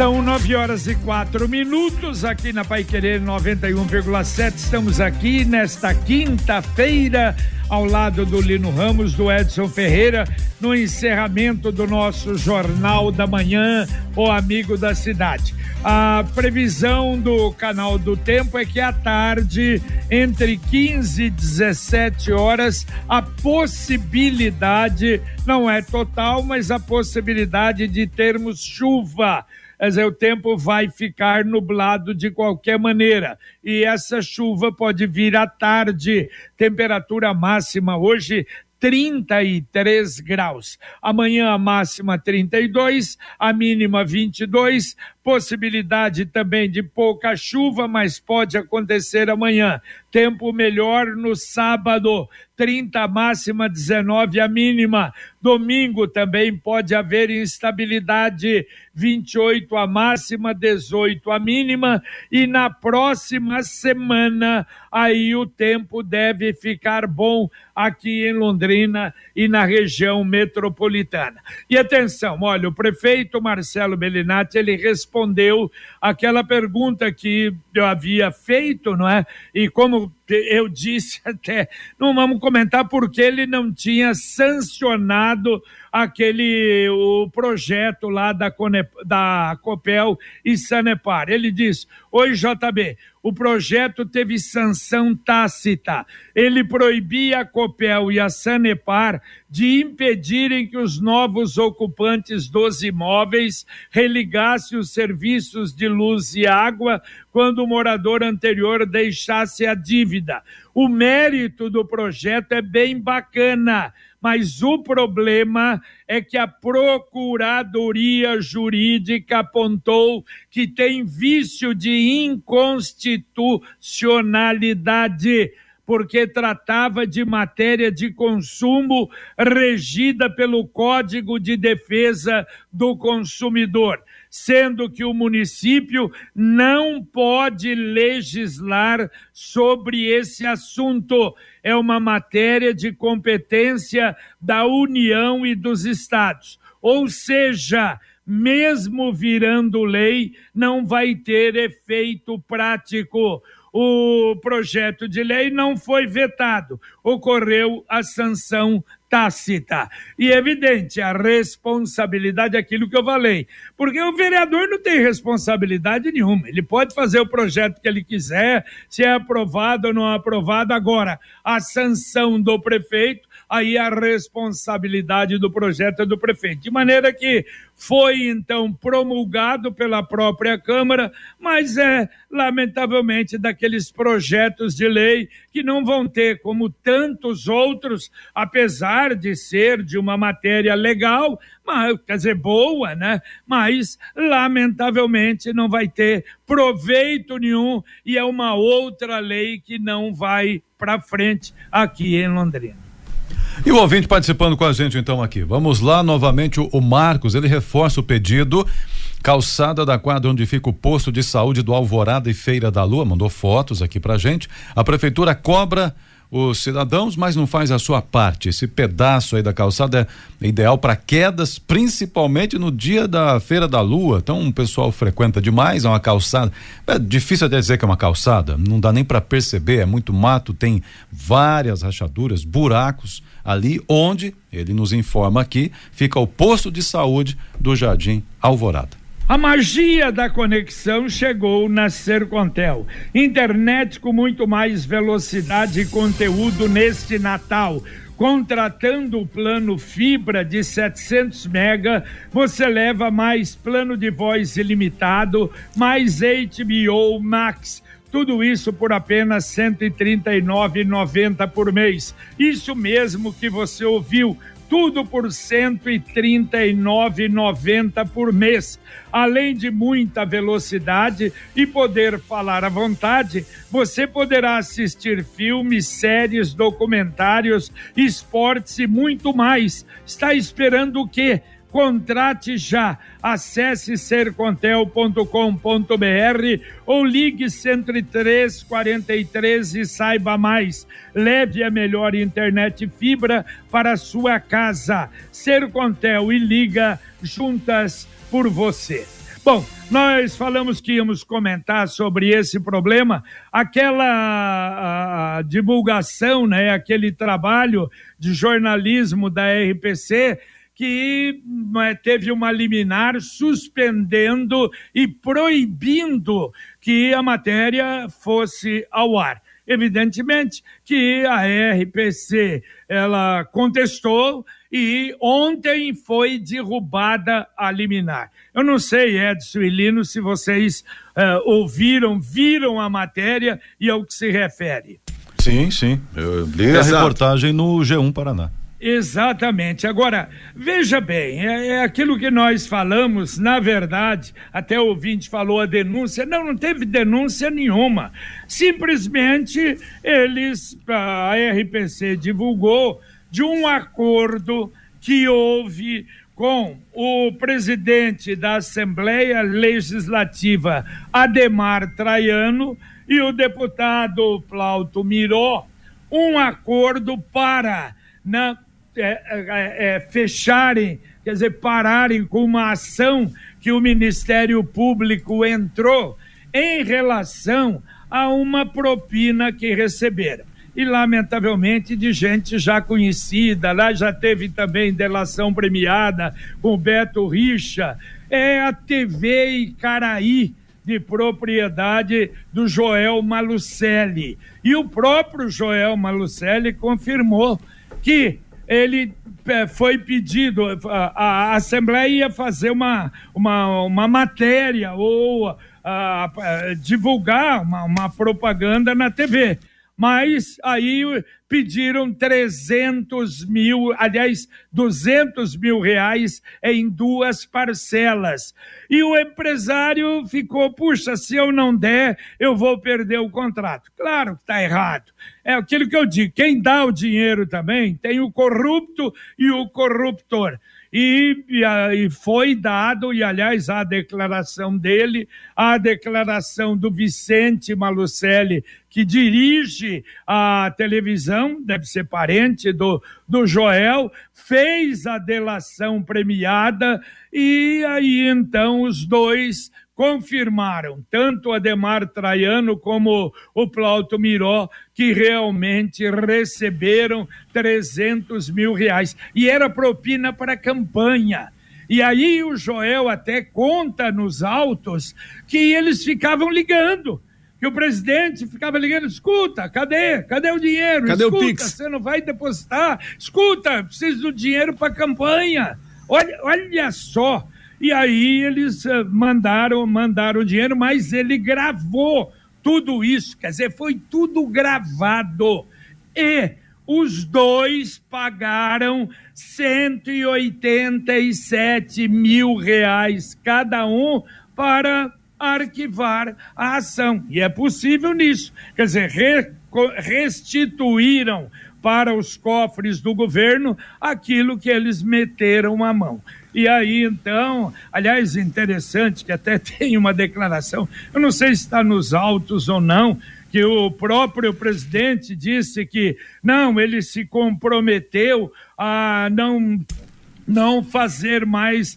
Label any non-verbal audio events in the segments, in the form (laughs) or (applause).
São nove horas e quatro minutos aqui na Pai Querer 91,7. Estamos aqui nesta quinta-feira ao lado do Lino Ramos, do Edson Ferreira, no encerramento do nosso Jornal da Manhã, o Amigo da Cidade. A previsão do canal do tempo é que à tarde, entre 15 e 17 horas, a possibilidade, não é total, mas a possibilidade de termos chuva quer dizer, o tempo vai ficar nublado de qualquer maneira. E essa chuva pode vir à tarde. Temperatura máxima hoje 33 graus. Amanhã a máxima 32, a mínima 22. Possibilidade também de pouca chuva, mas pode acontecer amanhã. Tempo melhor no sábado, 30 a máxima, 19 a mínima. Domingo também pode haver instabilidade, 28 a máxima, 18 a mínima. E na próxima semana, aí o tempo deve ficar bom aqui em Londrina e na região metropolitana. E atenção, olha, o prefeito Marcelo Bellinati, ele respondeu aquela pergunta que eu havia feito, não é? E como eu disse (laughs) até, não vamos comentar porque ele não tinha sancionado aquele o projeto lá da, Cone, da Copel e Sanepar. Ele diz: Oi, JB, o projeto teve sanção tácita. Ele proibia a Copel e a Sanepar de impedirem que os novos ocupantes dos imóveis religassem os serviços de luz e água quando o morador anterior deixasse a dívida. O mérito do projeto é bem bacana mas o problema é que a Procuradoria Jurídica apontou que tem vício de inconstitucionalidade porque tratava de matéria de consumo regida pelo Código de Defesa do Consumidor sendo que o município não pode legislar sobre esse assunto. É uma matéria de competência da União e dos estados. Ou seja, mesmo virando lei, não vai ter efeito prático o projeto de lei não foi vetado, ocorreu a sanção tácita. E é evidente, a responsabilidade é aquilo que eu falei. Porque o vereador não tem responsabilidade nenhuma. Ele pode fazer o projeto que ele quiser, se é aprovado ou não aprovado. Agora, a sanção do prefeito aí a responsabilidade do projeto é do prefeito. De maneira que foi então promulgado pela própria Câmara, mas é lamentavelmente daqueles projetos de lei que não vão ter, como tantos outros, apesar de ser de uma matéria legal, mas, quer dizer, boa, né? Mas, lamentavelmente, não vai ter proveito nenhum e é uma outra lei que não vai para frente aqui em Londrina. E o ouvinte participando com a gente então aqui. Vamos lá novamente o, o Marcos, ele reforça o pedido. Calçada da quadra onde fica o posto de saúde do Alvorada e Feira da Lua, mandou fotos aqui pra gente. A prefeitura cobra os cidadãos, mas não faz a sua parte. Esse pedaço aí da calçada é ideal para quedas, principalmente no dia da Feira da Lua. Então o pessoal frequenta demais, é uma calçada. É difícil até dizer que é uma calçada, não dá nem para perceber, é muito mato, tem várias rachaduras, buracos ali onde, ele nos informa aqui, fica o posto de saúde do Jardim Alvorada. A magia da conexão chegou na Sercontel. Internet com muito mais velocidade e conteúdo neste Natal. Contratando o plano fibra de 700 mega, você leva mais plano de voz ilimitado, mais HBO Max. Tudo isso por apenas R$ 139,90 por mês. Isso mesmo que você ouviu tudo por R$ 139,90 por mês. Além de muita velocidade e poder falar à vontade, você poderá assistir filmes, séries, documentários, esportes e muito mais. Está esperando o quê? Contrate já. Acesse sercontel.com.br ou ligue 103 43 e saiba mais. Leve a melhor internet fibra para sua casa. Sercontel e liga juntas por você. Bom, nós falamos que íamos comentar sobre esse problema, aquela divulgação, né, aquele trabalho de jornalismo da RPC que é, teve uma liminar suspendendo e proibindo que a matéria fosse ao ar. Evidentemente que a RPC ela contestou e ontem foi derrubada a liminar. Eu não sei, Edson e Lino, se vocês uh, ouviram, viram a matéria e ao que se refere. Sim, sim. Eu li Exato. a reportagem no G1 Paraná. Exatamente. Agora, veja bem, é, é, aquilo que nós falamos, na verdade, até o ouvinte falou a denúncia. Não, não teve denúncia nenhuma. Simplesmente eles, a RPC divulgou de um acordo que houve com o presidente da Assembleia Legislativa, Ademar Traiano, e o deputado Plauto Miró, um acordo para na é, é, é, fecharem, quer dizer, pararem com uma ação que o Ministério Público entrou em relação a uma propina que receberam. E, lamentavelmente, de gente já conhecida, lá já teve também delação premiada com Beto Richa, é a TV Icaraí, de propriedade do Joel Malucelli. E o próprio Joel Malucelli confirmou que ele é, foi pedido, a, Assembleia ia fazer uma, uma, uma matéria ou a, a, divulgar uma, uma propaganda na TV mas aí pediram 300 mil, aliás, 200 mil reais em duas parcelas. E o empresário ficou, puxa, se eu não der, eu vou perder o contrato. Claro que está errado. É aquilo que eu digo: quem dá o dinheiro também tem o corrupto e o corruptor e, e, foi dado, e aliás, a declaração dele, a declaração do Vicente Malucelli, que dirige a televisão, deve ser parente do, do Joel, fez a delação premiada, e aí então os dois confirmaram, tanto Ademar Traiano como o Plauto Miró, que realmente receberam 300 mil reais. E era propina para campanha. E aí o Joel até conta nos autos que eles ficavam ligando que o presidente ficava ligando, escuta, cadê? Cadê o dinheiro? Cadê escuta, o Pix? Você não vai depositar? Escuta, preciso do dinheiro para campanha. Olha, olha só, e aí eles eh, mandaram, mandaram dinheiro, mas ele gravou tudo isso, quer dizer, foi tudo gravado. E os dois pagaram 187 mil reais cada um para arquivar a ação. E é possível nisso. Quer dizer, re, restituíram para os cofres do governo aquilo que eles meteram a mão. E aí, então, aliás, interessante que até (laughs) tem uma declaração, eu não sei se está nos autos ou não, que o próprio presidente disse que não, ele se comprometeu a não não fazer mais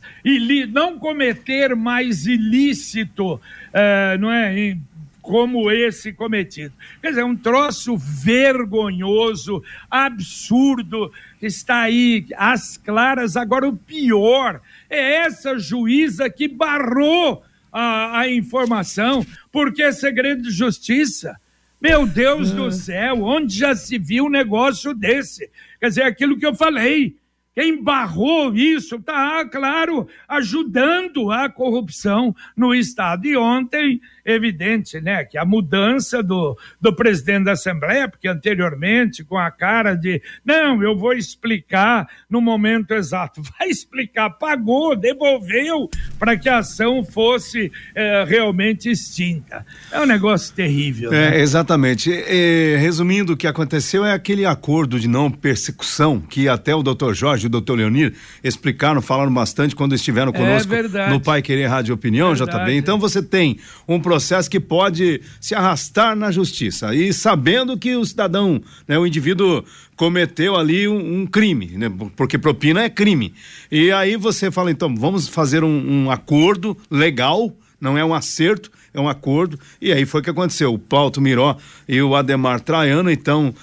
não cometer mais ilícito, uh, não é, como esse cometido. Quer dizer, um troço vergonhoso, absurdo, está aí às claras. Agora, o pior é essa juíza que barrou a, a informação, porque é segredo de justiça. Meu Deus do céu, onde já se viu um negócio desse? Quer dizer, aquilo que eu falei. Quem barrou isso está, claro, ajudando a corrupção no Estado. E ontem evidente, né, que a mudança do, do presidente da Assembleia, porque anteriormente com a cara de, não, eu vou explicar no momento exato, (laughs) vai explicar, pagou, devolveu para que a ação fosse é, realmente extinta. É um negócio terrível. Né? É, exatamente. É, resumindo, o que aconteceu é aquele acordo de não persecução que até o doutor Jorge e o doutor Leonir explicaram, falaram bastante quando estiveram é conosco é no Pai Querer Rádio Opinião, já tá bem. Então você tem um processo que pode se arrastar na justiça e sabendo que o cidadão, né, o indivíduo cometeu ali um, um crime, né, porque propina é crime. E aí você fala, então, vamos fazer um, um acordo legal, não é um acerto, é um acordo. E aí foi o que aconteceu. O Plauto Miró e o Ademar Traiano, então,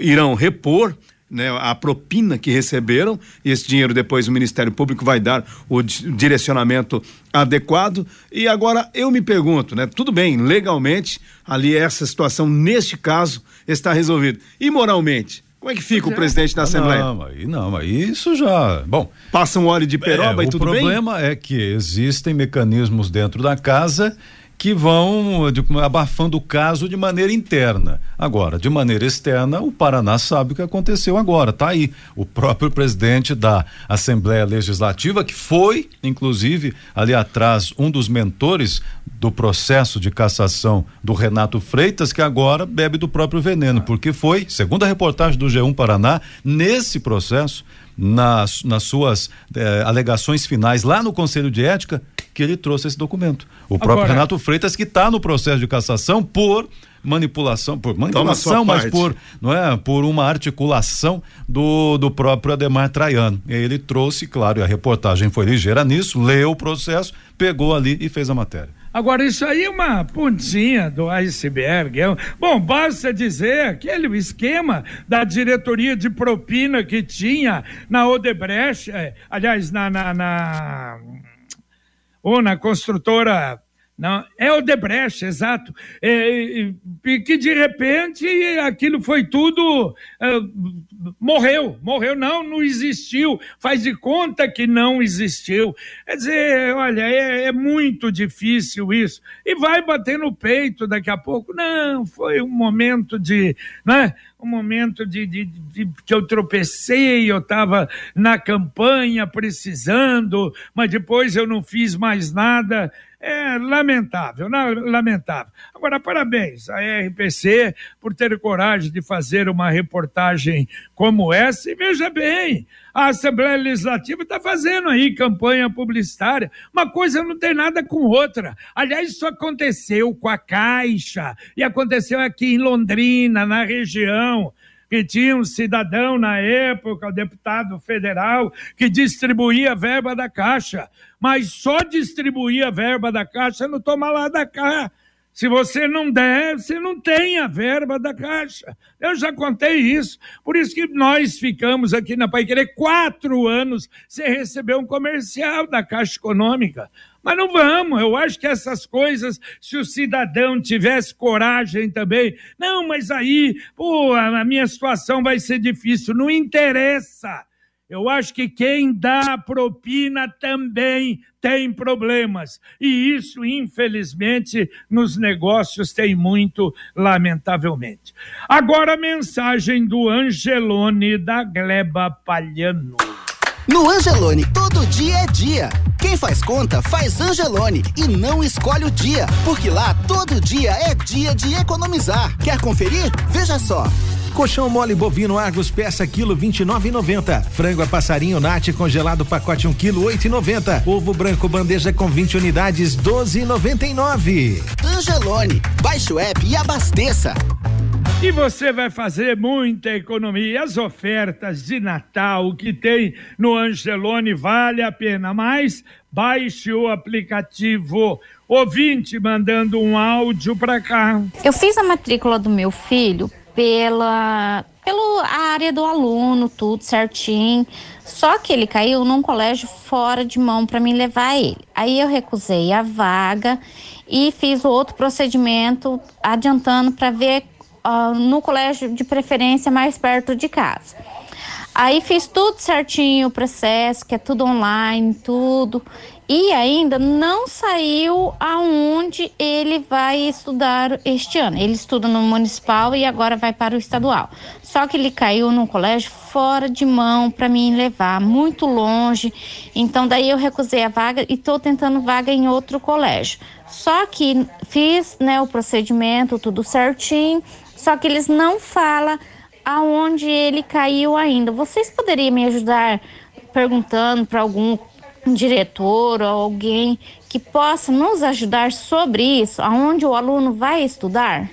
irão repor né, a propina que receberam, e esse dinheiro depois o Ministério Público vai dar o direcionamento adequado. E agora eu me pergunto, né, tudo bem, legalmente, ali essa situação, neste caso, está resolvida. E moralmente? Como é que fica o presidente da Assembleia? Não, aí não, aí isso já. Bom. Passa um óleo de peroba é, e tudo bem? O problema é que existem mecanismos dentro da casa que vão de, abafando o caso de maneira interna. Agora, de maneira externa, o Paraná sabe o que aconteceu agora. Tá aí o próprio presidente da Assembleia Legislativa, que foi, inclusive, ali atrás, um dos mentores do processo de cassação do Renato Freitas, que agora bebe do próprio veneno, porque foi, segundo a reportagem do G1 Paraná, nesse processo nas, nas suas eh, alegações finais lá no Conselho de Ética que ele trouxe esse documento. O Agora, próprio Renato Freitas que está no processo de cassação por manipulação, por manipulação, mas por, não é, por uma articulação do, do próprio Ademar Traiano. E ele trouxe, claro, e a reportagem foi ligeira nisso, leu o processo, pegou ali e fez a matéria. Agora, isso aí é uma pontinha do iceberg. É, bom, basta dizer aquele esquema da diretoria de propina que tinha na Odebrecht, é, aliás, na, na, na, ou na construtora não, é o Debrecht, exato. É, que de repente aquilo foi tudo. É, morreu, morreu, não, não existiu. Faz de conta que não existiu. Quer dizer, olha, é, é muito difícil isso. E vai bater no peito daqui a pouco. Não, foi um momento de. Né? um momento de, de, de, que eu tropecei, eu estava na campanha precisando, mas depois eu não fiz mais nada. É lamentável, não, lamentável. Agora, parabéns à RPC por ter coragem de fazer uma reportagem como essa. E veja bem, a Assembleia Legislativa está fazendo aí campanha publicitária. Uma coisa não tem nada com outra. Aliás, isso aconteceu com a Caixa e aconteceu aqui em Londrina, na região que tinha um cidadão na época, deputado federal, que distribuía verba da Caixa, mas só distribuía verba da Caixa no toma lá da cá. Se você não der, você não tem a verba da Caixa. Eu já contei isso. Por isso que nós ficamos aqui na Pai Querer quatro anos sem receber um comercial da Caixa Econômica. Mas não vamos, eu acho que essas coisas, se o cidadão tivesse coragem também, não, mas aí, pô, a minha situação vai ser difícil, não interessa. Eu acho que quem dá propina também tem problemas. E isso, infelizmente, nos negócios tem muito, lamentavelmente. Agora a mensagem do Angelone da Gleba Palhano. No Angelone, todo dia é dia. Quem faz conta, faz Angelone e não escolhe o dia, porque lá todo dia é dia de economizar. Quer conferir? Veja só. Colchão mole bovino Argos peça quilo 29,90. Frango a passarinho Nate congelado pacote 1 quilo 8,90. Ovo branco bandeja com 20 unidades 12,99. Angelone, baixe o app e abasteça. E você vai fazer muita economia. As ofertas de Natal que tem no Angelone vale a pena, mas baixe o aplicativo. Ouvinte mandando um áudio para cá. Eu fiz a matrícula do meu filho pela pela área do aluno, tudo certinho. Só que ele caiu num colégio fora de mão para mim levar ele. Aí eu recusei a vaga e fiz outro procedimento adiantando para ver uh, no colégio de preferência mais perto de casa. Aí fiz tudo certinho, o processo, que é tudo online, tudo. E ainda não saiu aonde ele vai estudar este ano. Ele estuda no municipal e agora vai para o estadual. Só que ele caiu num colégio fora de mão para mim levar, muito longe. Então daí eu recusei a vaga e estou tentando vaga em outro colégio. Só que fiz, né, o procedimento tudo certinho, só que eles não falam aonde ele caiu ainda. Vocês poderiam me ajudar perguntando para algum diretor ou alguém que possa nos ajudar sobre isso, aonde o aluno vai estudar?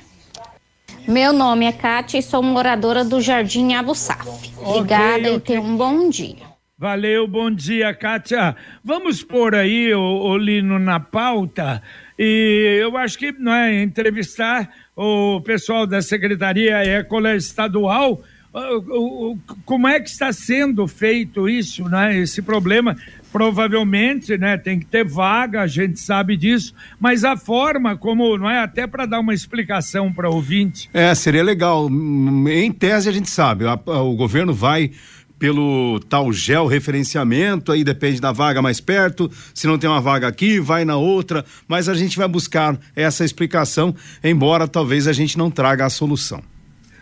Meu nome é Kátia e sou moradora do Jardim Abu Saf. Obrigada okay, okay. e tenha um bom dia. Valeu, bom dia, Kátia. Vamos pôr aí, o, o Lino, na pauta. E eu acho que não é entrevistar o pessoal da Secretaria Écola Estadual, como é que está sendo feito isso, né? Esse problema provavelmente, né, tem que ter vaga, a gente sabe disso, mas a forma como, não é, até para dar uma explicação para ouvinte. É, seria legal. Em tese a gente sabe, a, a, o governo vai pelo tal georreferenciamento, aí depende da vaga mais perto, se não tem uma vaga aqui, vai na outra, mas a gente vai buscar essa explicação, embora talvez a gente não traga a solução.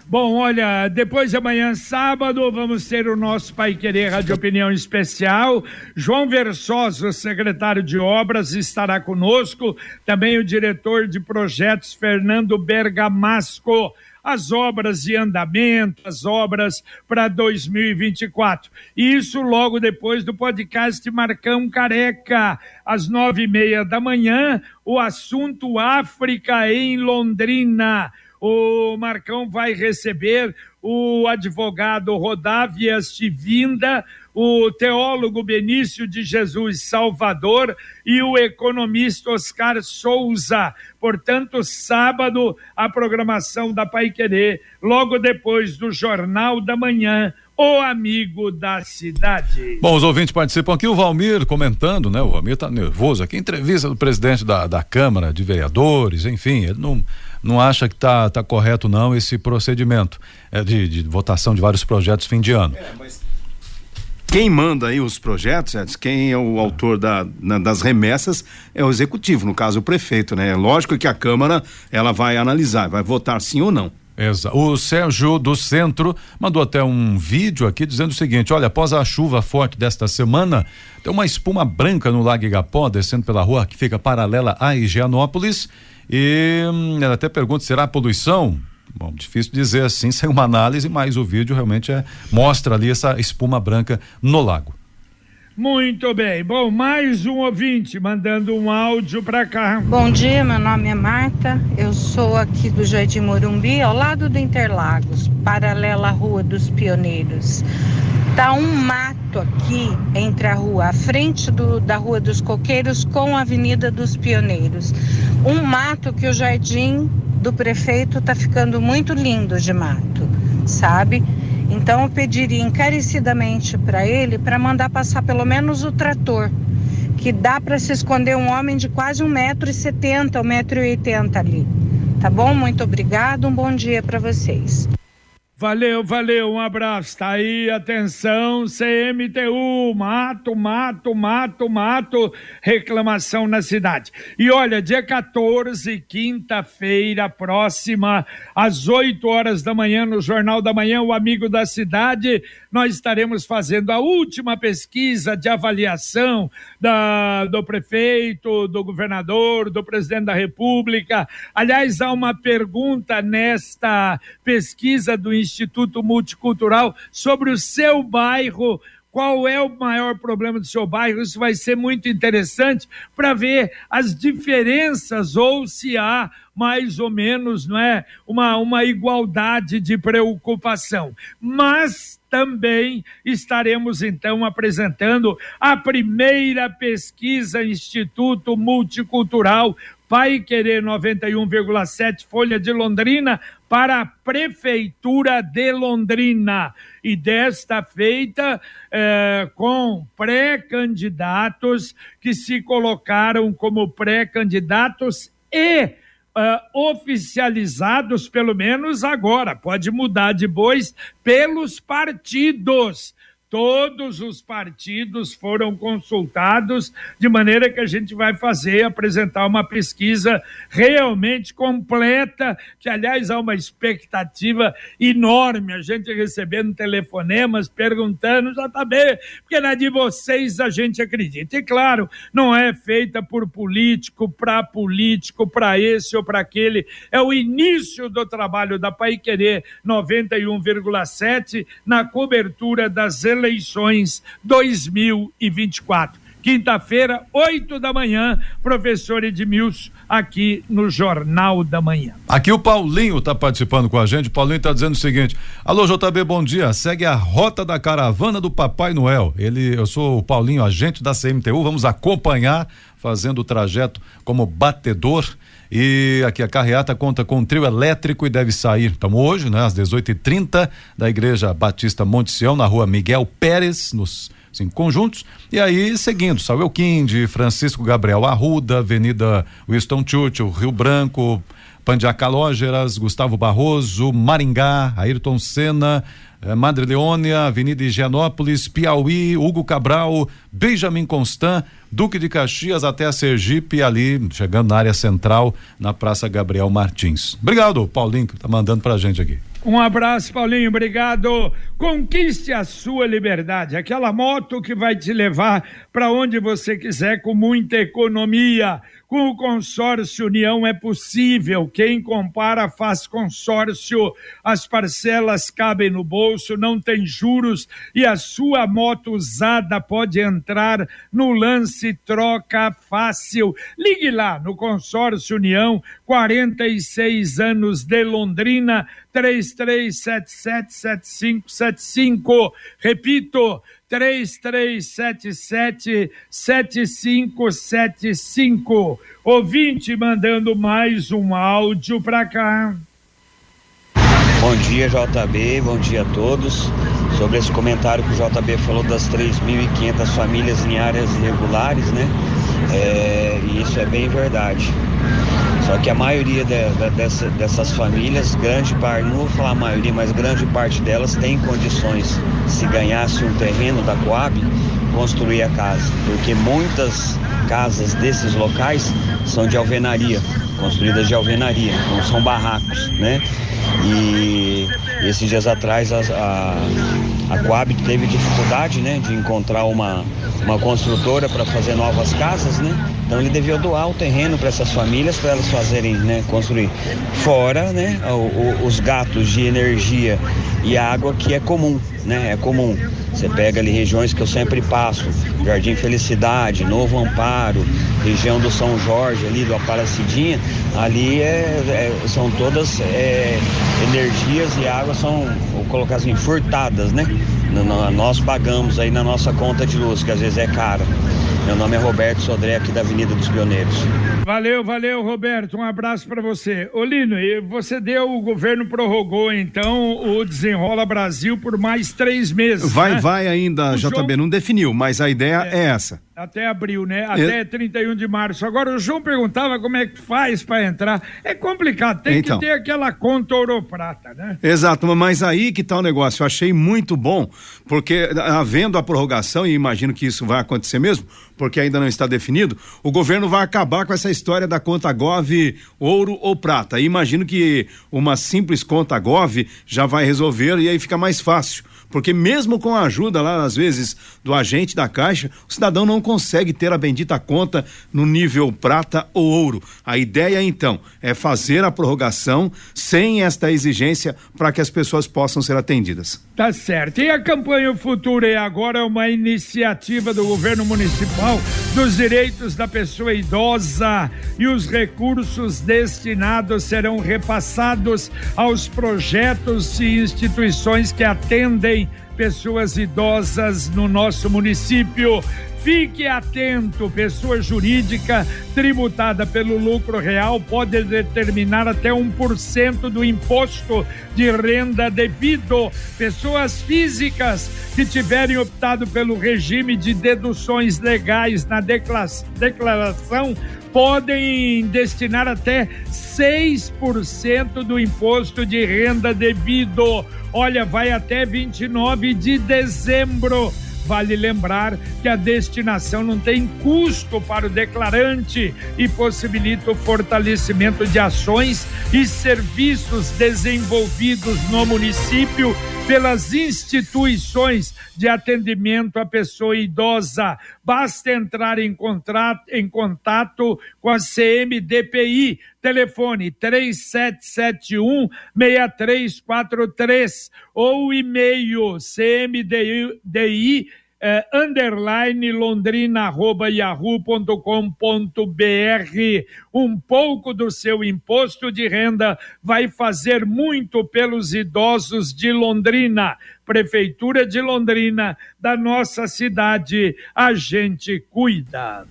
Bom, olha, depois de amanhã, sábado, vamos ter o nosso Pai Querer Rádio Opinião Especial. João Versoso, secretário de Obras, estará conosco. Também o diretor de projetos, Fernando Bergamasco as obras de andamento, as obras para 2024. Isso logo depois do podcast Marcão Careca, às nove e meia da manhã, o assunto África em Londrina. O Marcão vai receber o advogado Rodávias Tivinda, o teólogo Benício de Jesus Salvador e o economista Oscar Souza. Portanto, sábado, a programação da Pai Querer, logo depois do Jornal da Manhã, o amigo da cidade. Bom, os ouvintes participam aqui, o Valmir comentando, né? O Valmir tá nervoso aqui, entrevista do presidente da, da Câmara de Vereadores, enfim, ele não, não acha que tá, tá correto não esse procedimento é, de, de votação de vários projetos fim de ano. É, mas quem manda aí os projetos, Edson, quem é o autor da, na, das remessas é o executivo, no caso o prefeito, né? É lógico que a Câmara ela vai analisar, vai votar sim ou não. Exato. O Sérgio do Centro mandou até um vídeo aqui dizendo o seguinte: olha, após a chuva forte desta semana, tem uma espuma branca no Lago Igapó, descendo pela rua que fica paralela a Higienópolis. E hum, ela até pergunta: será poluição? Bom, difícil dizer assim (laughs) sem uma análise, mas o vídeo realmente é, mostra ali essa espuma branca no lago. Muito bem. Bom, mais um ouvinte mandando um áudio para cá. Bom dia, meu nome é Marta. Eu sou aqui do Jardim Morumbi, ao lado do Interlagos, paralela à Rua dos Pioneiros. Tá um mato aqui entre a rua, à frente do, da Rua dos Coqueiros com a Avenida dos Pioneiros. Um mato que o jardim do prefeito está ficando muito lindo de mato, sabe? Então eu pediria encarecidamente para ele para mandar passar pelo menos o trator, que dá para se esconder um homem de quase um metro e setenta, um metro e oitenta ali. Tá bom? Muito obrigado, um bom dia para vocês. Valeu, valeu, um abraço. Tá aí, atenção, CMTU, mato, mato, mato, mato, reclamação na cidade. E olha, dia 14, quinta-feira próxima, às 8 horas da manhã, no Jornal da Manhã, o Amigo da Cidade, nós estaremos fazendo a última pesquisa de avaliação da, do prefeito, do governador, do presidente da República. Aliás, há uma pergunta nesta pesquisa do Instituto Instituto Multicultural sobre o seu bairro. Qual é o maior problema do seu bairro? Isso vai ser muito interessante para ver as diferenças ou se há mais ou menos, não é, uma, uma igualdade de preocupação. Mas também estaremos então apresentando a primeira pesquisa Instituto Multicultural Pai Querer 91,7 Folha de Londrina para a Prefeitura de Londrina. E desta feita, eh, com pré-candidatos que se colocaram como pré-candidatos e uh, oficializados, pelo menos agora. Pode mudar depois pelos partidos todos os partidos foram consultados, de maneira que a gente vai fazer, apresentar uma pesquisa realmente completa, que aliás há uma expectativa enorme, a gente recebendo telefonemas, perguntando, já tá bem, porque na de vocês a gente acredita. E claro, não é feita por político, para político, para esse ou para aquele, é o início do trabalho da Pai Querer 91,7 na cobertura das eleições eleições 2024. Quinta-feira, 8 da manhã, professor Edmilson, aqui no Jornal da Manhã. Aqui o Paulinho está participando com a gente. O Paulinho está dizendo o seguinte: Alô, JB, bom dia. Segue a rota da caravana do Papai Noel. Ele, eu sou o Paulinho, agente da CMTU. Vamos acompanhar, fazendo o trajeto como batedor. E aqui a carreata conta com um trio elétrico e deve sair, então hoje, né, às 18h30, da Igreja Batista Monte Sião, na rua Miguel Pérez, nos cinco conjuntos. E aí, seguindo, Samuel Quinde, Francisco Gabriel Arruda, Avenida Winston Churchill, Rio Branco, Pandiacalógeras, Gustavo Barroso, Maringá, Ayrton Senna, eh, Madre Leônia, Avenida Higienópolis, Piauí, Hugo Cabral, Benjamin Constant, Duque de Caxias até a Sergipe, ali chegando na área central, na Praça Gabriel Martins. Obrigado, Paulinho, que tá mandando pra gente aqui. Um abraço, Paulinho, obrigado. Conquiste a sua liberdade, aquela moto que vai te levar para onde você quiser com muita economia. Com o consórcio União é possível. Quem compara faz consórcio. As parcelas cabem no bolso, não tem juros e a sua moto usada pode entrar no lance troca fácil. Ligue lá no consórcio União, 46 anos de Londrina, 33777575. Repito, 3377 7575. Ouvinte mandando mais um áudio para cá. Bom dia, JB. Bom dia a todos. Sobre esse comentário que o JB falou das 3.500 famílias em áreas irregulares, né? É, isso é bem verdade. Só que a maioria de, de, dessa, dessas famílias, grande parte, não vou falar a maioria, mas grande parte delas tem condições, se ganhasse um terreno da Coab, construir a casa. Porque muitas casas desses locais são de alvenaria, construídas de alvenaria, não são barracos, né? E esses dias atrás a, a, a Coab teve dificuldade né, de encontrar uma, uma construtora para fazer novas casas, né? Então ele devia doar o terreno para essas famílias para elas fazerem, né, construir. Fora, né, o, o, os gatos de energia e água que é comum, né? É comum. Você pega ali regiões que eu sempre passo, Jardim Felicidade, Novo Amparo, região do São Jorge ali do Aparacidinha, ali é, é são todas é, energias e água são, colocar assim, furtadas, né? Nós pagamos aí na nossa conta de luz, que às vezes é cara. Meu nome é Roberto Sodré, aqui da Avenida dos Pioneiros. Valeu, valeu, Roberto. Um abraço para você. Olino, você deu, o governo prorrogou então o Desenrola Brasil por mais três meses. Vai, né? vai ainda, o JB, João... não definiu, mas a ideia é, é essa. Até abril, né? Até é... 31 de março. Agora, o João perguntava como é que faz para entrar. É complicado, tem então, que ter aquela conta ouro prata, né? Exato, mas aí que tá o negócio. Eu achei muito bom, porque havendo a prorrogação, e imagino que isso vai acontecer mesmo, porque ainda não está definido, o governo vai acabar com essa história da conta Gov ouro ou prata. E imagino que uma simples conta Gov já vai resolver e aí fica mais fácil porque mesmo com a ajuda lá, às vezes, do agente da Caixa, o cidadão não consegue ter a bendita conta no nível prata ou ouro. A ideia, então, é fazer a prorrogação sem esta exigência para que as pessoas possam ser atendidas. Tá certo. E a campanha Futuro é agora uma iniciativa do governo municipal dos direitos da pessoa idosa e os recursos destinados serão repassados aos projetos e instituições que atendem pessoas idosas no nosso município. Fique atento, pessoa jurídica tributada pelo lucro real pode determinar até 1% do imposto de renda devido. Pessoas físicas que tiverem optado pelo regime de deduções legais na declaração podem destinar até 6% do imposto de renda devido. Olha, vai até 29 de dezembro. Vale lembrar que a destinação não tem custo para o declarante e possibilita o fortalecimento de ações e serviços desenvolvidos no município pelas instituições de atendimento à pessoa idosa. Basta entrar em, contrato, em contato com a CMDPI, telefone 3771 6343 ou e-mail cmdi é, underline londrina arroba yahoo.com.br. Um pouco do seu imposto de renda vai fazer muito pelos idosos de Londrina. Prefeitura de Londrina, da nossa cidade, a gente cuida.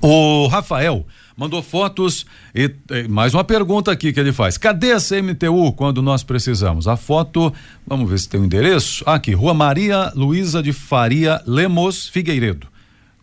O Rafael mandou fotos e, e, mais uma pergunta aqui que ele faz. Cadê a CMTU quando nós precisamos? A foto, vamos ver se tem o um endereço. Aqui, Rua Maria Luísa de Faria Lemos Figueiredo.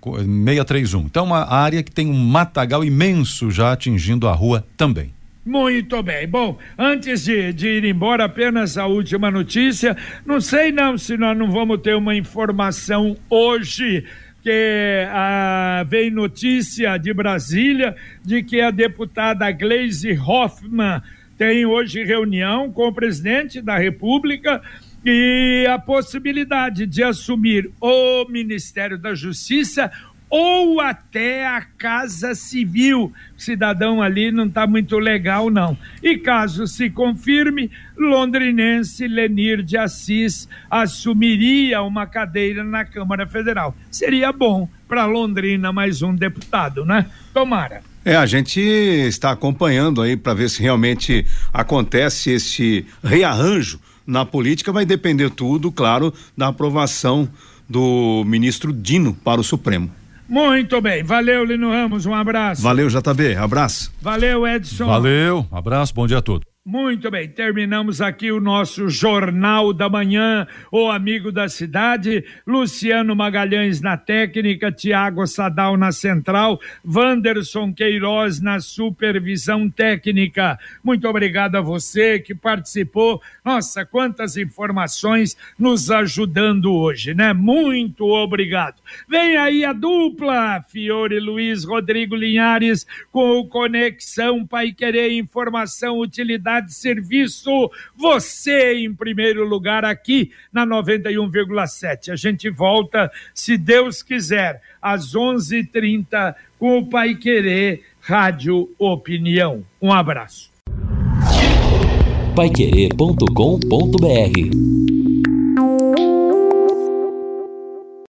631. Então, uma área que tem um matagal imenso já atingindo a rua também. Muito bem. Bom, antes de, de, ir embora, apenas a última notícia. Não sei não se nós não vamos ter uma informação hoje que ah, vem notícia de Brasília de que a deputada Gleisi Hoffmann tem hoje reunião com o presidente da República e a possibilidade de assumir o Ministério da Justiça ou até a Casa Civil. O cidadão ali não está muito legal, não. E caso se confirme, londrinense Lenir de Assis assumiria uma cadeira na Câmara Federal. Seria bom para Londrina mais um deputado, né? Tomara. É, a gente está acompanhando aí para ver se realmente acontece esse rearranjo na política. Vai depender tudo, claro, da aprovação do ministro Dino para o Supremo. Muito bem. Valeu, Lino Ramos. Um abraço. Valeu, JB. Abraço. Valeu, Edson. Valeu. Abraço. Bom dia a todos. Muito bem, terminamos aqui o nosso Jornal da Manhã, o amigo da cidade, Luciano Magalhães na técnica, Tiago Sadal na central, Wanderson Queiroz na supervisão técnica. Muito obrigado a você que participou. Nossa, quantas informações nos ajudando hoje, né? Muito obrigado. Vem aí a dupla, Fiore Luiz Rodrigo Linhares, com o Conexão Pai Querer Informação Utilidade de serviço. Você em primeiro lugar aqui na 91,7. A gente volta, se Deus quiser, às 11:30 com o Pai Querer Rádio Opinião. Um abraço. Paiquerê.com.br